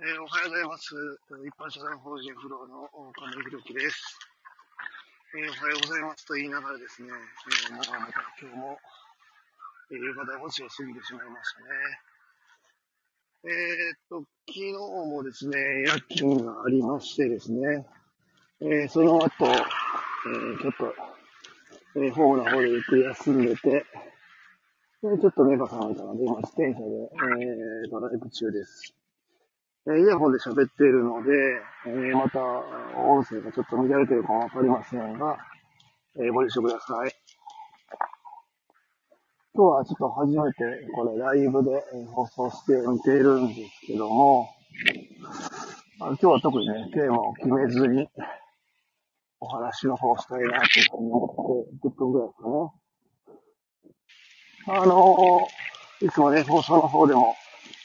えーおはようございます。一般社団法人フローの亀井宏樹です、えーおはようございますと言いながらですね、えーまたまた今日も、えー夕方5時を過ぎてしまいましたね。えーっと、昨日もですね、夜勤がありましてですね、えーその後、えーちょっと、えーホームの方でゆっくり休んでて、でちょっと目が覚めたので、今自転車で、えードライブ中です。えイヤホンで喋っているので、えーまた、音声がちょっと乱れてるかもわかりませんが、えーご了承ください。今日はちょっと初めてこれライブで放送してみているんですけども、あ今日は特にね、テーマを決めずにお話の方したいなというふうに思って、10分ぐらいですかね。あのーいつもね、放送の方でも、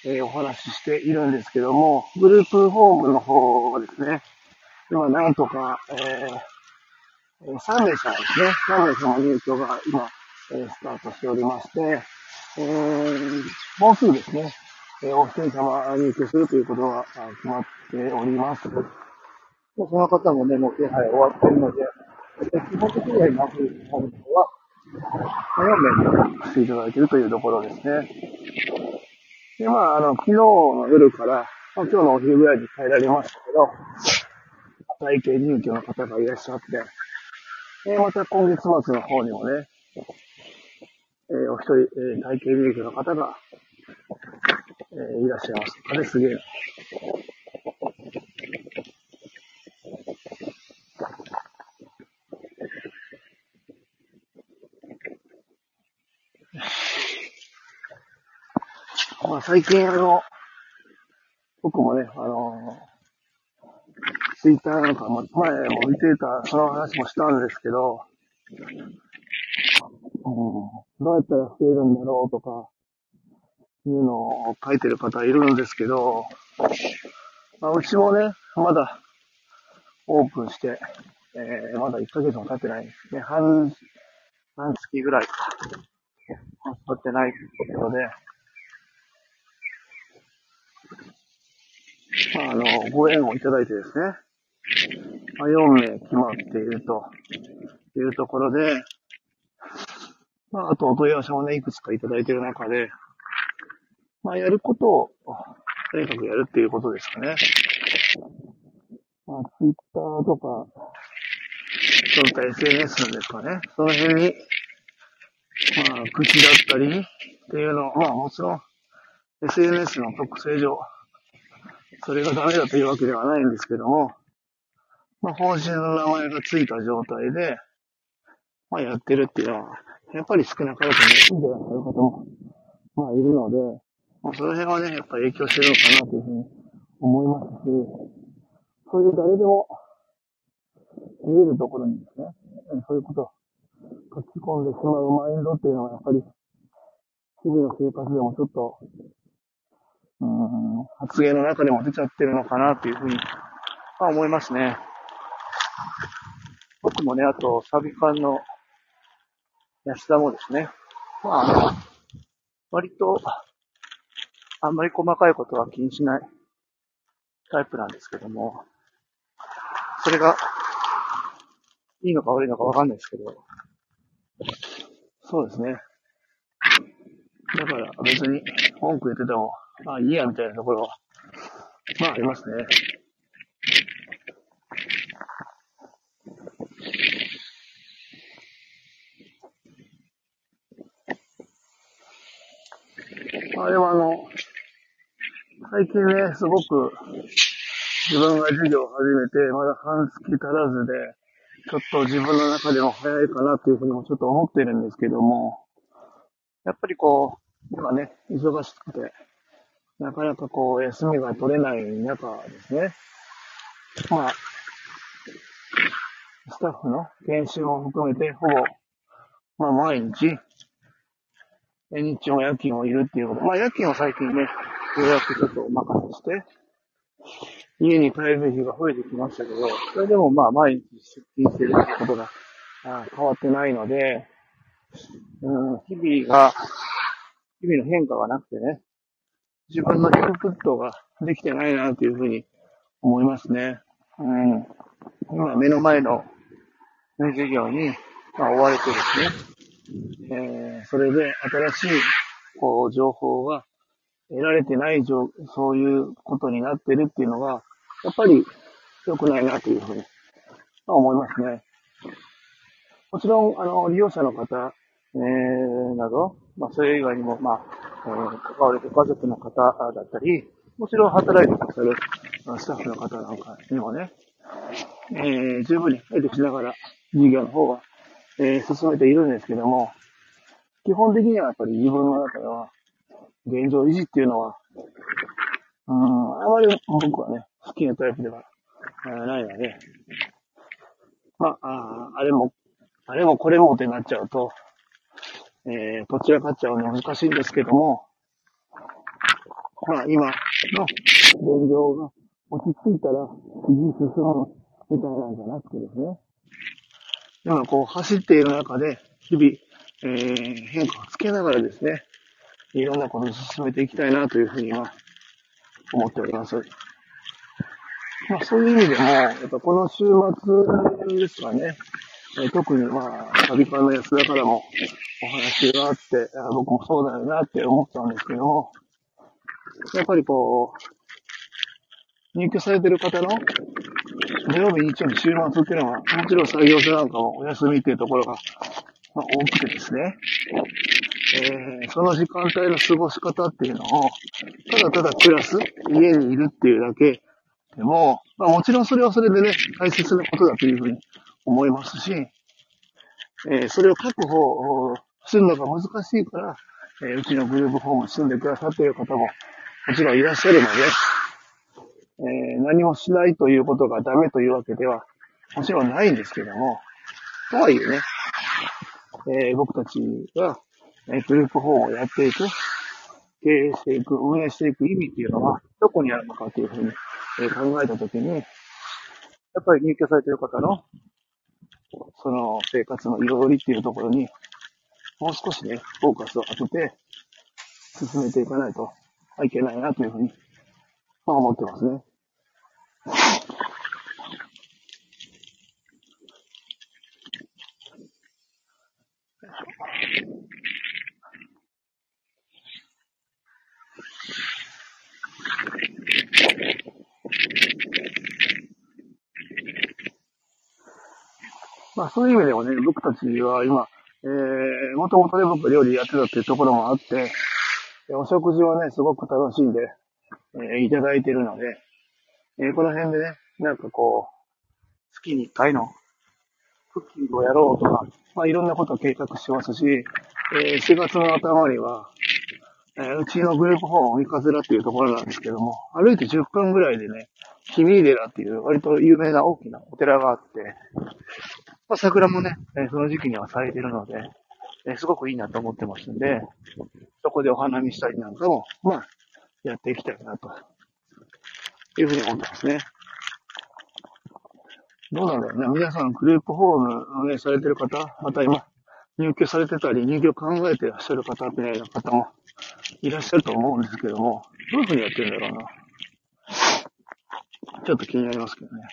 えーお話ししているんですけども、グループホームの方はですね、今なんとか、えー3名様ですね、3名様入居が今、えスタートしておりまして、えーもうすぐですね、えーお一人様入居するということが決まっております。その方もね、もう手配終わっているので、えー基本的には今、グループホームの方は、4名にしていただいているというところですね。で、まあ、あの、昨日の夜から、まあ、今日のお昼ぐらいに帰られましたけど、体験入居の方がいらっしゃって、えまた今月末の方にもね、えーお一人、えー体験入居の方が、えーいらっしゃいました。あれすげえな。まあ、最近あの、僕もね、あのツイッターなんかも前も見てた、その話もしたんですけど、うん、どうやったら増えるんだろうとか、いうのを書いてる方いるんですけど、まあ、うちもね、まだオープンして、えー、まだ1ヶ月も経ってないですね。半、半月ぐらいか。経ってないので、あ、あの、ご縁をいただいてですね、まあ、4名決まっているというところで、まあ、あとお問い合わせもね、いくつかいただいている中で、まあ、やることを、とにかくやるっていうことですかね。まあ、ツイッターとか、そういった SNS ですかね。その辺に、まあ、口だったりっていうのを、まあ、もちろん、SNS の特性上、それがダメだというわけではないんですけども、まあ、法人の名前がついた状態で、まあ、やってるっていうのは、やっぱり少なからずね、いいんじゃないかという方も、まあ、いるので、まあ、その辺はね、やっぱり影響してるのかなというふうに思いますし、そういう誰でも見えるところにですね、そういうことを書き込んでしまうマインドっていうのは、やっぱり、日々の生活でもちょっと、うん、発言の中でも出ちゃってるのかなというふうに、まあ思いますね。僕もね、あと、サビ館の安田もですね、まあ、割と、あんまり細かいことは気にしないタイプなんですけども、それが、いいのか悪いのかわかんないですけど、そうですね。だから別に文句言ってても、まあいいやみたいなところは、まあありますね。まあでもあの、最近ね、すごく自分が授業を始めて、まだ半月足らずで、ちょっと自分の中でも早いかなというふうにもちょっと思ってるんですけども、やっぱりこう、今ね、忙しくて、なかなかこう、休みが取れない中ですね。まあ、スタッフの研修も含めて、ほぼ、まあ毎日、え日中も夜勤もいるっていうこと。まあ夜勤は最近ね、ようやくちょっとお任せして、家に帰る日が増えてきましたけど、それでもまあ毎日出勤してるってことがあ変わってないので、うん、日々が、日々の変化がなくてね、自分のインプットができてないなというふうに思いますね。うん。今目の前の、ね、授業に、まあ、追われてですね、えー、それで新しい、こう、情報が得られてない状、そういうことになってるっていうのが、やっぱり良くないなというふうに、まあ、思いますね。もちろん、あの、利用者の方、えー、など、まあ、それ以外にも、まあ、えー、関われて家族の方だったり、もちろん働いてくださるスタッフの方なんかにもね、えー、十分に得てしながら事業の方は、えー、進めているんですけども、基本的にはやっぱり自分の中では、現状維持っていうのは、うん、あまり僕はね、好きなタイプではないので、ま、ああれも、あれもこれもってなっちゃうと、えー、どちらかっちゃうのは難しいんですけども、まあ今の現状が落ち着いたら次進むみたいなんじゃなくてですね、今こう走っている中で日々、えー、変化をつけながらですね、いろんなことを進めていきたいなというふうには思っております。まあそういう意味でも、やっぱこの週末ですかね、え特にまあ、旅館の安田からもお話があって、僕もそうだよなって思ったんですけど、やっぱりこう、入居されてる方の土曜日、日曜日、週末っていうのは、もちろん作業者なんかもお休みっていうところが、まあ、大きくてですね、えー、その時間帯の過ごし方っていうのを、ただただ暮らす、家にいるっていうだけでも、まあもちろんそれはそれでね、大切なことだというふうに思いますし、え、それを確保するのが難しいから、え、うちのグループホームに住んでくださっている方ももちろんいらっしゃるので、え、何もしないということがダメというわけではもちろんないんですけども、とはいえね、え、僕たちが、えグループホームをやっていく、経営していく、運営していく意味っていうのは、どこにあるのかというふうに、え考えたときに、やっぱり入居されている方の、その生活の彩りっていうところに、もう少しね、フォーカスを当てて、進めていかないといけないなというふうに、まあ思ってますね。まあそういう意味でもね、僕たちは今、えー、もともとね、僕料理やってたっていうところもあって、お食事はね、すごく楽しんで、えー、いただいてるので、えー、この辺でね、なんかこう、月に1回のクッキングをやろうとか、まあいろんなことを計画してますし、えー、4月の頭には、えー、うちのグループホーム、三日面っていうところなんですけども、歩いて10分ぐらいでね、君寺っていう割と有名な大きなお寺があって、まあ、桜もね、えその時期には咲いてるので、えすごくいいなと思ってますんで、そこでお花見したりなんかも、まあ、やっていきたいなと、いうふうに思ってますね。どうなんだろうね。皆さん、グループホーム運営されてる方、また今、入居されてたり、入居考えてらっしゃる方みたいな方もいらっしゃると思うんですけども、どういうふうにやってるんだろうな。ちょっと気になりますけどね。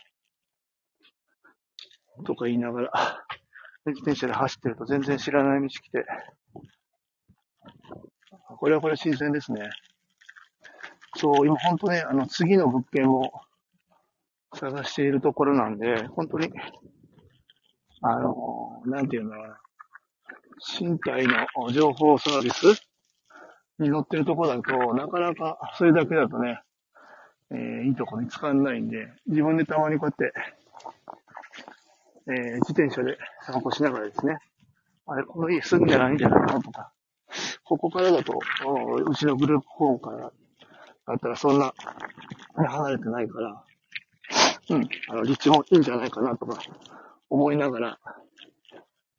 とか言いながら、自転車で走ってると全然知らない道来て、これはこれ新鮮ですね。そう、今本当ね、あの、次の物件を探しているところなんで、本当に、あの、なんていうのかな、身体の情報サービスに載ってるところだと、なかなかそれだけだとね、えー、いいとこ見つかんないんで、自分でたまにこうやって、えー、自転車で散歩しながらですね、あれ、この家住んでないんじゃないかなとか、ここからだと、うちのグループホームからだったらそんな、離れてないから、うん、あの、立地もいいんじゃないかなとか、思いながら、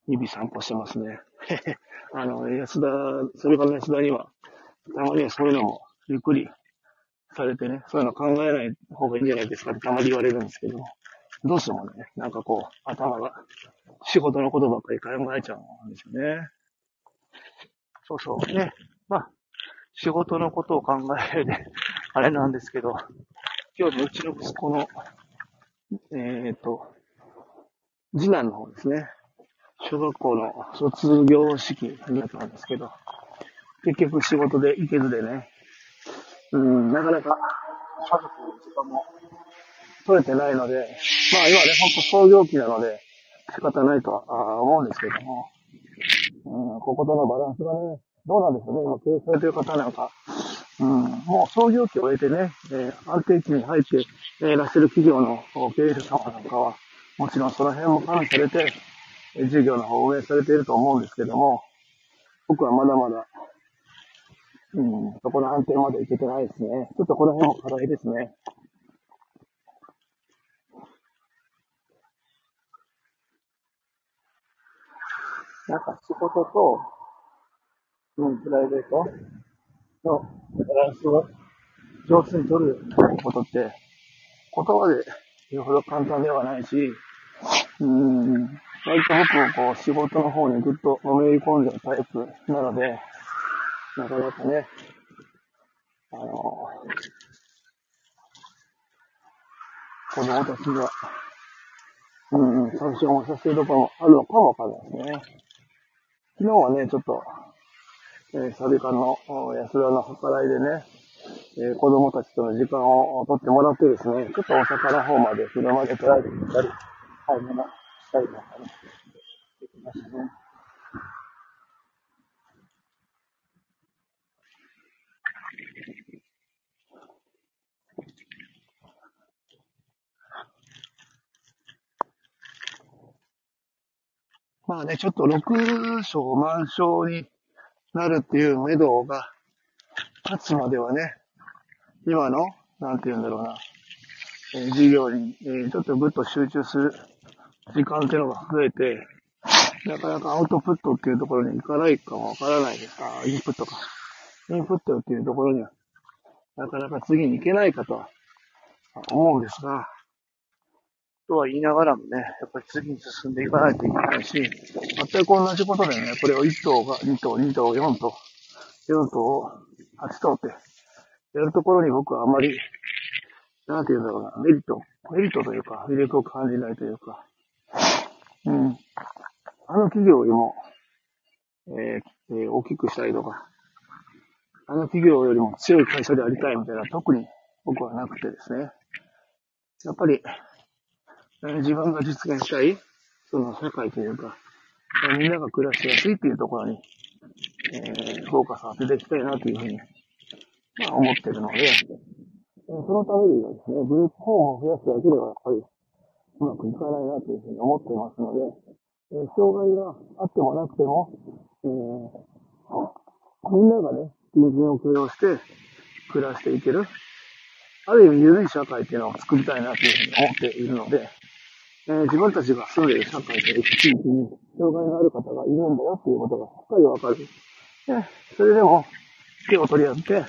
日々散歩してますね。あの、安田、それから安田には、たまにはそういうのもゆっくりされてね、そういうの考えない方がいいんじゃないですかってたまに言われるんですけど、どうしてもね、なんかこう、頭が仕事のことばっかり考えちゃうんですよね。そうそう。ね。まあ、仕事のことを考えるで、あれなんですけど、今日のうちの息子の、えっ、と、次男の方ですね。小学校の卒業式だったんですけど、結局仕事で行けずでね、うん、なかなか家族の時間も取れてないので、まあ今ね、ほんと創業期なので仕方ないとは思うんですけども、うん、こことのバランスがね、どうなんでしょうね、今経営されてる方なんか、うん、もう創業期を終えてね、えー、安定期に入っていらっしゃる企業の経営者様なんかは、もちろんその辺も加味されて、事業の方を運営されていると思うんですけども、僕はまだまだ、うん、そこの安定までいけてないですね。ちょっとこの辺も課題ですね。なんか仕事と、うん、プライベートのバランスを上手に取ることって、言葉で言うほど簡単ではないし、うん、割と僕はこう仕事の方にぐっとのめり込んでるタイプなので、なかなかね、あの、子供たちが、うんうん、参照もさせるところもあるのかもわかんないですね。昨日はね、ちょっと、えー、サビカの安田の計らいでね、えー、子供たちとの時間を取ってもらってですね、ちょっと大阪の方まで車で捉えてみたり、買い物したりなんかね、できましたね。まあね、ちょっと6章満章になるっていう目処が立つまではね、今の、なんて言うんだろうな、えー、授業に、えー、ちょっとぐっと集中する時間っていうのが増えて、なかなかアウトプットっていうところに行かないかもわからないです。あ、インプットか。インプットっていうところには、なかなか次に行けないかとは思うんですが、とは言いながらもね、やっぱり次に進んでいかないといけないし、全く同じことでね、これを1頭が2頭、2頭、4頭、4頭、8頭ってやるところに僕はあまり、なんて言うんだろうな、メリット、メリットというか、魅力を感じないというか、うん。あの企業よりも、えーえー、大きくしたいとか、あの企業よりも強い会社でありたいみたいな特に僕はなくてですね。やっぱり、自分が実現したい、その社会というか、みんなが暮らしやすいっていうところに、えー、フォーカスを当てていきたいなというふうに、まあ、思ってるので、そのためにはですね、グループホームを増やすだけではやっぱりうまくいかないなというふうに思っていますので、え、障害があってもなくても、えー、みんながね、人間を許容して暮らしていける、ある意味緩い社会っていうのを作りたいなというふうに思っているので、えー、自分たちが住んでいる社会で地域に障害のある方がいるんだよっていうことがしっかりわかる。で、それでも手を取り合って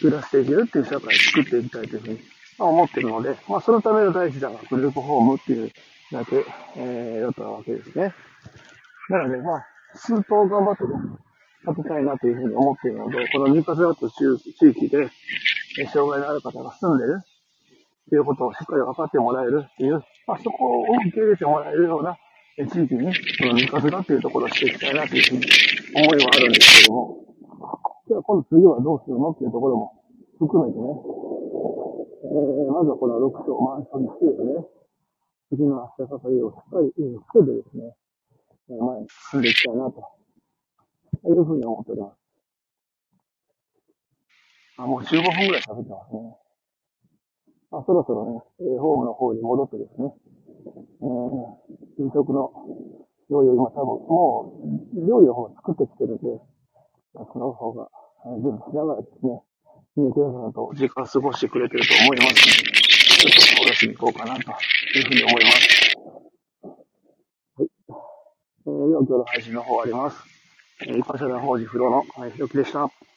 暮らしていけるっていう社会を作っていきたいというふうに思っているので、まあそのための第一弾がグループホームっていうだけ、えー、だったわけですね。なのでまあ、数頭頑張って、立てたいなというふうに思っているので、このニューカスラット地域で、障害のある方が住んでいるっていうことをしっかり分かってもらえるっていう、まあ、そこを受け入れてもらえるような地域に、この三風だっていうところをしていきたいなというふうに思いはあるんですけども、じゃあ今度次はどうするのっていうところも含めてね、えー、まずはこの6章満章にしてですね、次の足かかりをしっかりつけてですね、前に進んでいきたいなと、いうふうに思っております。あ、もう15分くらい喋ってますね。あ、そろそろね、え、ホーム方に戻ってですね、えー、夕食の料理を今多分、もう、料理の方を作ってきてるんで、その方が、えー、準備しながらですね、ニュークラさんと時間を過ごしてくれてると思いますので、ちょっと下ろしに行こうかなというふうに思います。はい。えー、では今日の配信の方終わります。えー、一般社団法人風呂の、えー、ひろきでした。